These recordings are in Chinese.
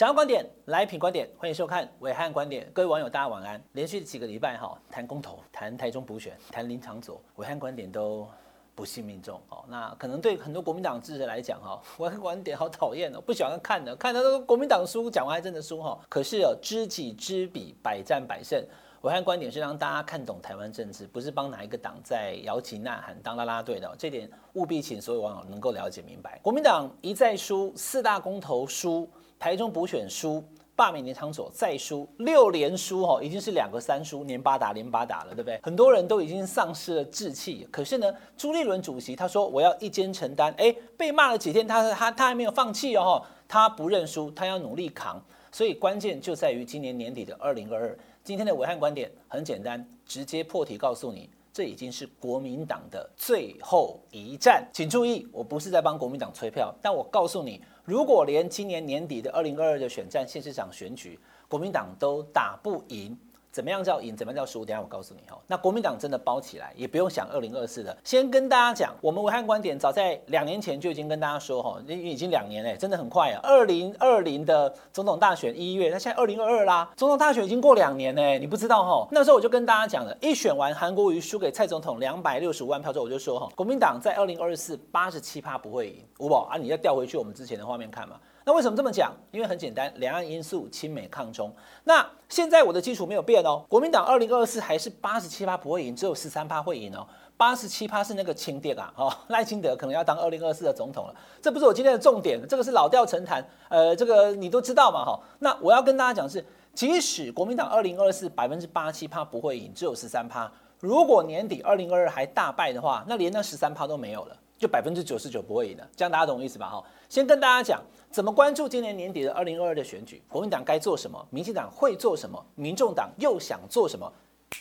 想要观点来品观点，欢迎收看暐瀚观点。各位网友，大家晚安。连续几个礼拜哈，谈公投，谈台中补选，谈林昶佐，暐瀚观点都不幸命中哦。那可能对很多国民党支持来讲哈，暐瀚观点好讨厌哦，不喜欢看的，看到都国民党输，讲完还真的输哈。可是哦，知己知彼，百战百胜。暐瀚观点是让大家看懂台湾政治，不是帮哪一个党在摇旗呐喊当啦啦队的。这点务必请所有网友能够了解明白。国民党一再输，四大公投输，台中补选输。罢免林昶佐再输六连输哦，已经是两个三输，连八打连八打了，对不对？很多人都已经丧失了志气。可是呢，朱立伦主席他说我要一肩承担，哎，被骂了几天，他他他还没有放弃哦，他不认输，他要努力扛。所以关键就在于今年年底的二零二二。今天的暐瀚观点很简单，直接破题告诉你，这已经是国民党的最后一战。请注意，我不是在帮国民党催票，但我告诉你。如果连今年年底的二零二二的选战县市长选举，国民党都打不赢。怎么样叫赢？怎么样叫输？等下我告诉你哈。那国民党真的包起来，也不用想二零二四的。先跟大家讲，我们维汉观点早在两年前就已经跟大家说哈，已经两年嘞，真的很快啊。二零二零的总统大选一月，那现在二零二二啦，总统大选已经过两年嘞，你不知道哈？那时候我就跟大家讲了，一选完韩国瑜输给蔡总统两百六十五万票之后，我就说哈，国民党在二零二四八十七趴不会赢。吴宝啊，你要调回去我们之前的画面看嘛。那为什么这么讲？因为很简单，两岸因素、亲美抗中。那现在我的基础没有变哦，国民党二零二四还是八十七趴不会赢，只有十三趴会赢哦。八十七趴是那个清点啊，哦，赖清德可能要当二零二四的总统了。这不是我今天的重点，这个是老调陈谈。呃，这个你都知道嘛，哈。那我要跟大家讲是，即使国民党二零二四百分之八十七趴不会赢，只有十三趴，如果年底二零二二还大败的话，那连那十三趴都没有了。就百分之九十九不会赢的，这样大家懂我意思吧？哈，先跟大家讲怎么关注今年年底的二零二二的选举，国民党该做什么，民进党会做什么，民众党又想做什么，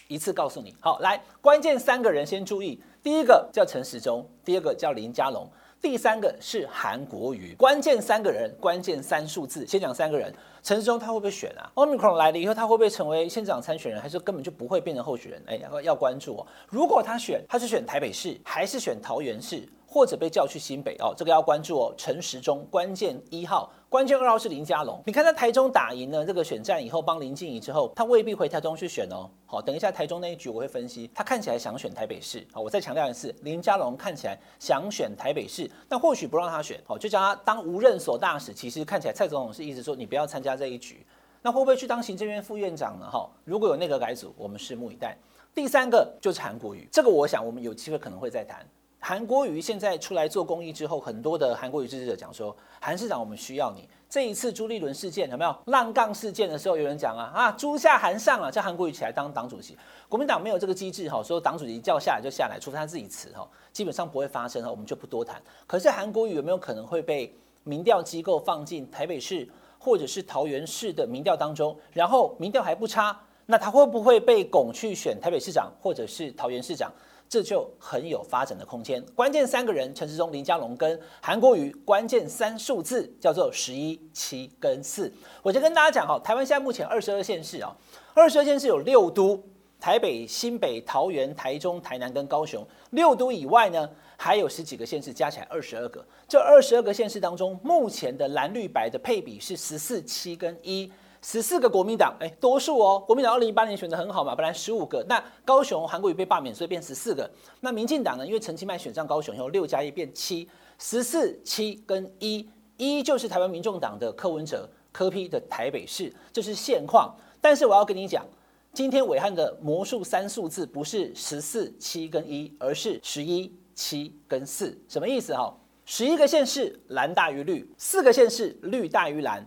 一次告诉你。好，来，关键三个人先注意，第一个叫陈时中，第二个叫林佳龙。第三个是韩国瑜，关键三个人，关键三数字，先讲三个人。陈时中他会不会选啊？Omicron 来了以后，他会不会成为县长参选人，还是根本就不会变成候选人？哎，要要关注哦。如果他选，他是选台北市，还是选桃园市？或者被叫去新北哦，这个要关注哦。陈时中关键一号，关键二号是林佳龙。你看他台中打赢了这个选战以后，帮林静仪之后，他未必回台中去选哦。好，等一下台中那一局我会分析，他看起来想选台北市。好，我再强调一次，林佳龙看起来想选台北市，那或许不让他选，好，就叫他当无任所大使。其实看起来蔡总统是意思说你不要参加这一局，那会不会去当行政院副院长呢？哈，如果有内阁改组，我们拭目以待。第三个就是韩国瑜，这个我想我们有机会可能会再谈。韩国瑜现在出来做公益之后，很多的韩国瑜支持者讲说：“韩市长，我们需要你。”这一次朱立伦事件有没有浪杠事件的时候，有人讲啊啊，朱下韩上啊，叫韩国瑜起来当党主席。国民党没有这个机制哈，说党主席叫下来就下来，除非他自己辞哈，基本上不会发生哈，我们就不多谈。可是韩国瑜有没有可能会被民调机构放进台北市或者是桃园市的民调当中，然后民调还不差，那他会不会被拱去选台北市长或者是桃园市长？这就很有发展的空间。关键三个人：陈时中、林佳龙跟韩国瑜。关键三数字叫做十一、七跟四。我就跟大家讲哈，台湾现在目前二十二县市啊，二十二县市有六都：台北、新北、桃园、台中、台南跟高雄。六都以外呢，还有十几个县市，加起来二十二个。这二十二个县市当中，目前的蓝绿白的配比是十四、七跟一。十四个国民党，哎，多数哦。国民党二零一八年选得很好嘛，本来十五个，那高雄韩国瑜被罢免，所以变十四个。那民进党呢？因为陈其迈选上高雄以后，六加一变七，十四七跟一，一就是台湾民众党的柯文哲柯批的台北市，这是现况。但是我要跟你讲，今天伟汉的魔术三数字不是十四七跟一，而是十一七跟四，什么意思哈？十一个县市蓝大于绿，四个县市绿大于蓝。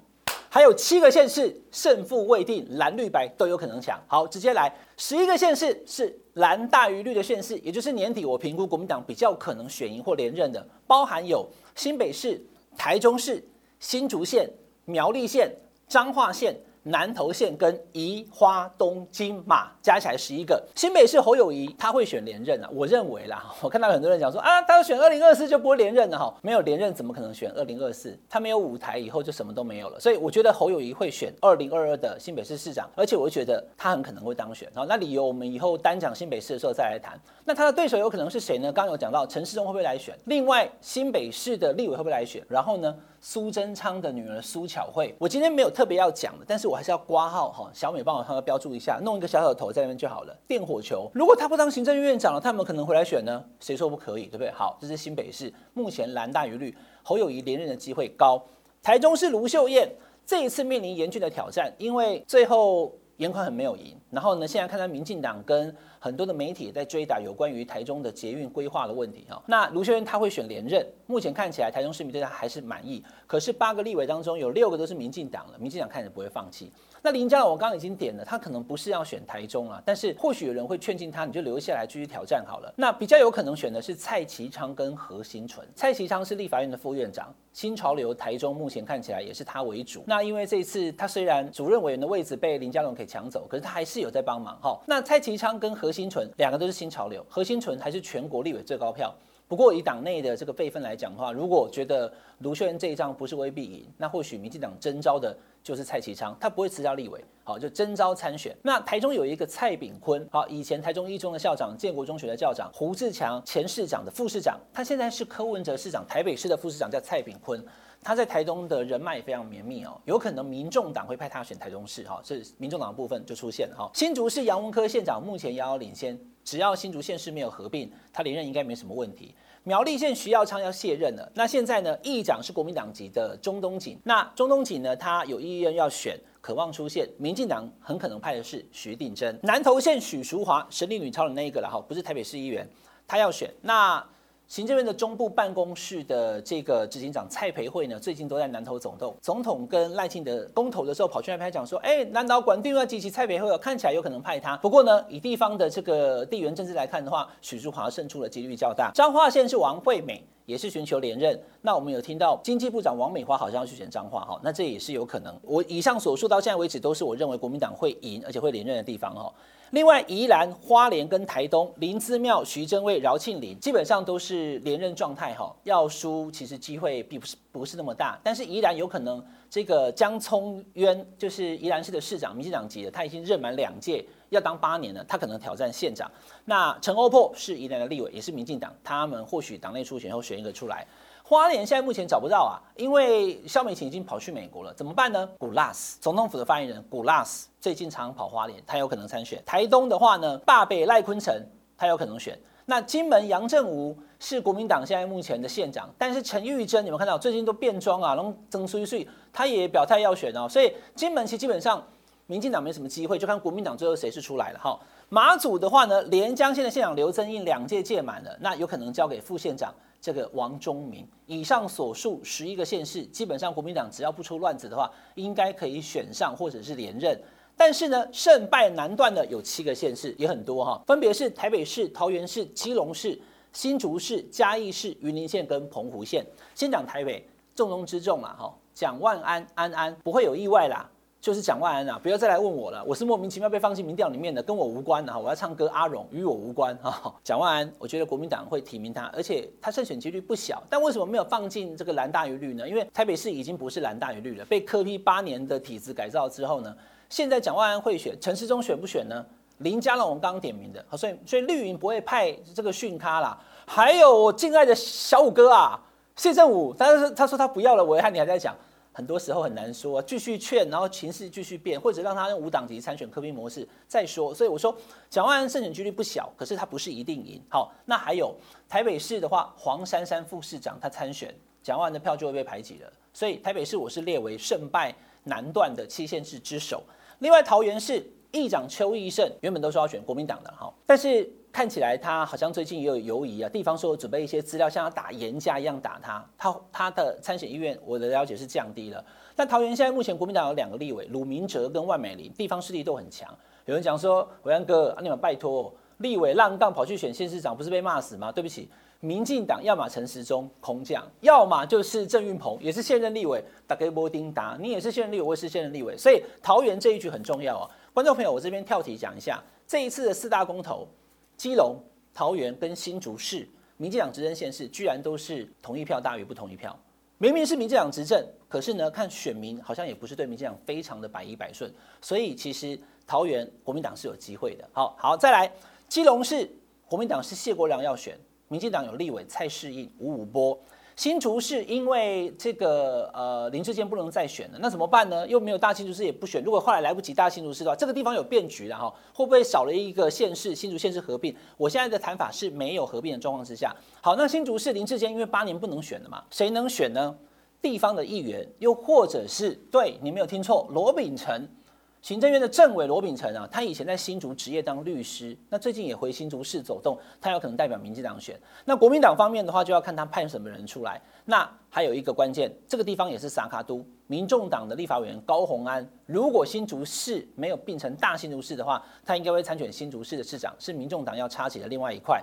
还有七个县市胜负未定，蓝绿白都有可能抢。好，直接来，十一个县市是蓝大于绿的县市，也就是年底我评估国民党比较可能选赢或连任的，包含有新北市、台中市、新竹县、苗栗县、彰化县。南投县跟宜花东金马加起来十一个，新北市侯友宜他会选连任啊，我认为啦，我看到很多人讲说啊，他要选二零二四就不会连任了哈，没有连任怎么可能选二零二四？他没有舞台以后就什么都没有了，所以我觉得侯友宜会选二零二二的新北市市长，而且我觉得他很可能会当选。好，那理由我们以后单讲新北市的时候再来谈。那他的对手有可能是谁呢？刚刚有讲到陈世忠会不会来选？另外新北市的立委会不会来选？然后呢？苏贞昌的女儿苏巧慧。我今天没有特别要讲的，但是我还是要挂号哈，小美帮我稍微标注一下，弄一个小小的头在那边就好了。电火球，如果他不当行政院长了，他有没有可能回来选呢？谁说不可以？对不对？好，这是新北市目前蓝大于绿，侯友谊连任的机会高。台中市卢秀燕这一次面临严峻的挑战，因为最后。严宽很没有赢，然后呢，现在看到民进党跟很多的媒体在追打有关于台中的捷运规划的问题哈。那卢秀燕他会选连任，目前看起来台中市民对他还是满意。可是八个立委当中有六个都是民进党了，民进党看着不会放弃。那林佳龙我刚刚已经点了，他可能不是要选台中啊，但是或许有人会劝进他，你就留下来继续挑战好了。那比较有可能选的是蔡其昌跟何新纯。蔡其昌是立法院的副院长。新潮流台中目前看起来也是他为主。那因为这一次他虽然主任委员的位置被林佳龙给抢走，可是他还是有在帮忙哈。那蔡其昌跟何新纯两个都是新潮流，何新纯还是全国立委最高票。不过以党内的这个辈分来讲的话，如果觉得卢秀燕这一仗不是威必赢，那或许民进党征召的就是蔡其昌，他不会辞掉立委，好，就征召参选。那台中有一个蔡炳坤，好，以前台中一中的校长，建国中学的校长，胡志强前市长的副市长，他现在是柯文哲市长，台北市的副市长叫蔡炳坤，他在台中的人脉也非常绵密哦，有可能民众党会派他选台中市，哈，是民众党的部分就出现了哈。新竹市杨文科县长目前遥遥领先。只要新竹县市没有合并，他连任应该没什么问题。苗栗县徐耀昌要卸任了，那现在呢，议长是国民党籍的钟东锦，那钟东锦呢，他有意愿要选，渴望出现，民进党很可能派的是徐定祯。南投县许淑华，神力女超人那一个了哈，不是台北市议员，他要选那。行政院的中部办公室的这个执行长蔡培慧呢，最近都在南投走动。总统跟赖清德公投的时候，跑去那边讲说：“哎，南投管定要集齐蔡培慧，看起来有可能派他。”不过呢，以地方的这个地缘政治来看的话，许淑华胜出的几率较大。彰化县是王惠美，也是寻求连任。那我们有听到经济部长王美花好像要去选彰化哈，那这也是有可能。我以上所述到现在为止，都是我认为国民党会赢而且会连任的地方哈。另外，宜兰、花莲跟台东，林姿妙、徐榛蔚、饶庆铃，基本上都是连任状态哈。要输其实机会并不是不是那么大，但是宜兰有可能这个江聪渊就是宜兰市的市长，民进党籍的，他已经任满两届，要当八年呢，他可能挑战县长。那陈欧珀是宜兰的立委，也是民进党，他们或许党内初选后选一个出来。花莲现在目前找不到啊，因为萧美琴已经跑去美国了，怎么办呢？古拉斯总统府的发言人古拉斯最近常跑花莲，他有可能参选。台东的话呢，霸北赖坤成他有可能选。那金门杨正吾是国民党现在目前的县长，但是陈玉珍你们看到最近都变装啊，然后曾苏玉他也表态要选哦，所以金门其实基本上民进党没什么机会，就看国民党最后谁是出来了哈。马祖的话呢，连江县的县长刘增印两届届满了，那有可能交给副县长。这个王忠明，以上所述十一个县市，基本上国民党只要不出乱子的话，应该可以选上或者是连任。但是呢，胜败难断的有七个县市，也很多哈，分别是台北市、桃园市、基隆市、新竹市、嘉义市、云林县跟澎湖县。先讲台北，重中之重啦，哈，蒋万安安安不会有意外啦。就是蒋万安啊，不要再来问我了，我是莫名其妙被放进民调里面的，跟我无关的哈。我要唱歌，阿荣与我无关哈。蒋万安，我觉得国民党会提名他，而且他胜选几率不小。但为什么没有放进这个蓝大于绿呢？因为台北市已经不是蓝大于绿了，被科批八年的体制改造之后呢，现在蒋万安会选，陈世忠选不选呢？林佳龙我们刚刚点名的，所以所以绿营不会派这个训咖啦。还有我敬爱的小五哥啊，谢震武，他说他说他不要了，我看你还在讲。很多时候很难说，继续劝，然后情势继续变，或者让他用无党籍参选柯 P 模式再说。所以我说，蒋万安胜选几率不小，可是他不是一定赢。好，那还有台北市的话，黄珊珊副市长他参选，蒋万安的票就会被排挤了。所以台北市我是列为胜败难断的七县市之首。另外桃园市议长邱奕胜原本都说要选国民党的，好，但是。看起来他好像最近也有犹疑啊，地方说准备一些资料，像要打严家一样打他，他他的参选意愿，我的了解是降低了。但桃园现在目前国民党有两个立委，鲁明哲跟万美玲，地方势力都很强。有人讲说，伟安哥，啊、你们拜托，立委浪荡跑去选县市长，不是被骂死吗？对不起，民进党要么陈时中空降，要么就是郑运鹏，也是现任立委，打给波丁达，你也是现任立委，我也是现任立委，所以桃园这一局很重要啊。观众朋友，我这边跳题讲一下，这一次的四大公投。基隆、桃园跟新竹市，民进党执政县市居然都是同一票大于不同一票。明明是民进党执政，可是呢，看选民好像也不是对民进党非常的百依百顺。所以其实桃园国民党是有机会的。好好，再来基隆市，国民党是谢国良要选，民进党有立委蔡适应、吴五波。新竹市因为这个呃林志坚不能再选了，那怎么办呢？又没有大新竹市也不选，如果后来来不及大新竹市的话，这个地方有变局了哈，会不会少了一个县市？新竹县市合并？我现在的谈法是没有合并的状况之下，好，那新竹市林志坚因为八年不能选了嘛，谁能选呢？地方的议员，又或者是对你没有听错，罗秉成。行政院的政委罗秉成啊，他以前在新竹执业当律师，那最近也回新竹市走动，他有可能代表民进党选。那国民党方面的话，就要看他派什么人出来。那还有一个关键，这个地方也是萨卡都，民众党的立法委员高虹安，如果新竹市没有并成大新竹市的话，他应该会参选新竹市的市长，是民众党要插起的另外一块。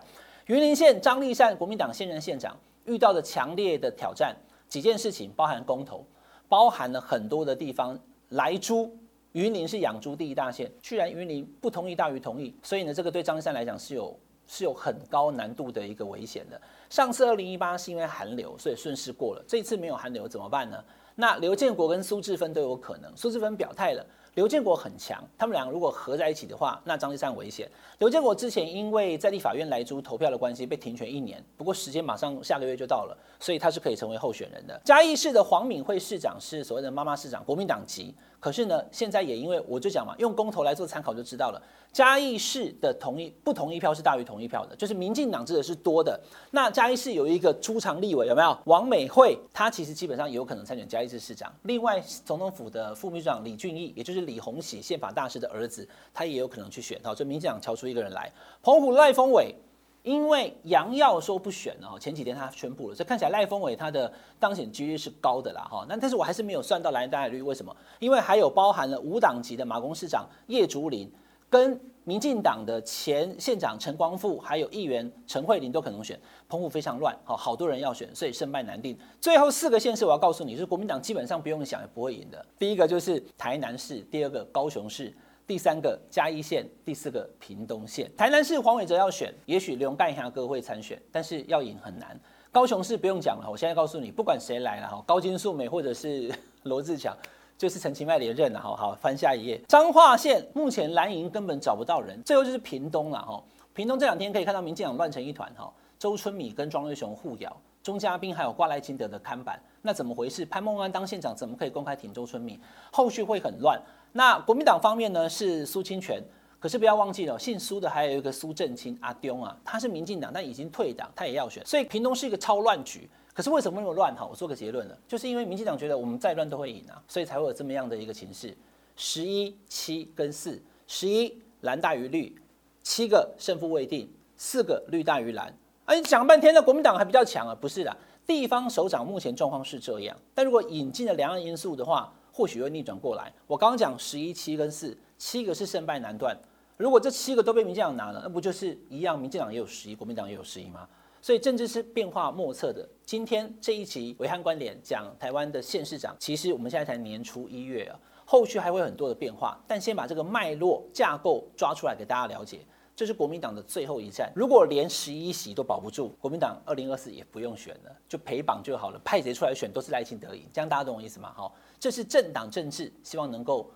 云林县张立善，国民党现任县长，遇到的强烈的挑战，几件事情，包含公投，包含了很多的地方莱猪。云林是养猪第一大县，居然云林不同意大于同意，所以呢，这个对张一山来讲是有是有很高难度的一个危险的。上次二零一八是因为寒流，所以顺势过了，这次没有寒流怎么办呢？那刘建国跟苏志芬都有可能，苏志芬表态了。刘建国很强，他们两个如果合在一起的话，那张丽善危险。刘建国之前因为在立法院来租投票的关系被停权一年，不过时间马上下个月就到了，所以他是可以成为候选人的。嘉义市的黄敏惠市长是所谓的妈妈市长，国民党籍。可是呢，现在也因为我就讲嘛，用公投来做参考就知道了。嘉义市的同意不同意票是大于同意票的，就是民进党支持是多的。那嘉义市有一个出场立委有没有？王美惠，她其实基本上有可能参选嘉义市市长。另外，总统府的副秘书长李俊毅，也就是李鸿禧宪法大师的儿子，他也有可能去选。好，所以民进党挑出一个人来。澎湖赖峰伟。因为杨耀说不选了，前几天他宣布了，所以看起来赖峰伟他的当选几率是高的啦哈。那但是我还是没有算到蓝大概率，为什么？因为还有包含了无党籍的马公市长叶竹林，跟民进党的前县长陈光复，还有议员陈慧琳都可能选。澎湖非常乱，好，好多人要选，所以胜败难定。最后四个县市我要告诉你，是国民党基本上不用想也不会赢的。第一个就是台南市，第二个高雄市。第三个嘉义县，第四个屏东县。台南市黄伟哲要选，也许刘干霞哥会参选，但是要赢很难。高雄市不用讲了，我现在告诉你，不管谁来了哈，高金素梅或者是 罗志强，就是陈其迈连任了。好好翻下一页。彰化县目前蓝营根本找不到人，最后就是屏东了哈。屏东这两天可以看到民进党乱成一团哈，周春米跟庄瑞雄互咬，钟嘉宾还有挂赖金德的看板，那怎么回事？潘孟安当县长怎么可以公开挺周春米？后续会很乱。那国民党方面呢，是苏清泉，可是不要忘记了，姓苏的还有一个苏正清阿丢啊，他是民进党，但已经退党，他也要选，所以屏东是一个超乱局。可是为什么那么乱？哈，我做个结论了，就是因为民进党觉得我们再乱都会赢啊，所以才会有这么样的一个情势。十一七跟四，十一蓝大于绿，七个胜负未定，四个绿大于蓝。哎，讲半天的国民党还比较强啊，不是的，地方首长目前状况是这样，但如果引进了两岸因素的话。或许会逆转过来。我刚刚讲十一七跟四，七个是胜败难断。如果这七个都被民进党拿了，那不就是一样？民进党也有十一，国民党也有十一吗？所以政治是变化莫测的。今天这一集维汉观点讲台湾的县市长，其实我们现在才年初一月啊，后续还会有很多的变化。但先把这个脉络架构抓出来给大家了解。这是国民党的最后一战，如果连十一席都保不住，国民党二零二四也不用选了，就陪绑就好了，派谁出来选都是赖清德赢，这样大家懂我意思吗？好，这是政党政治，希望能够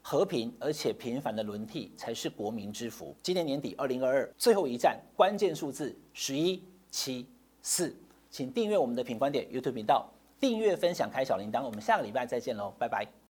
和平而且频繁的轮替才是国民之福。今年年底二零二二最后一战，关键数字十一七四，请订阅我们的品观点 YouTube 频道，订阅分享开小铃铛，我们下个礼拜再见喽，拜拜。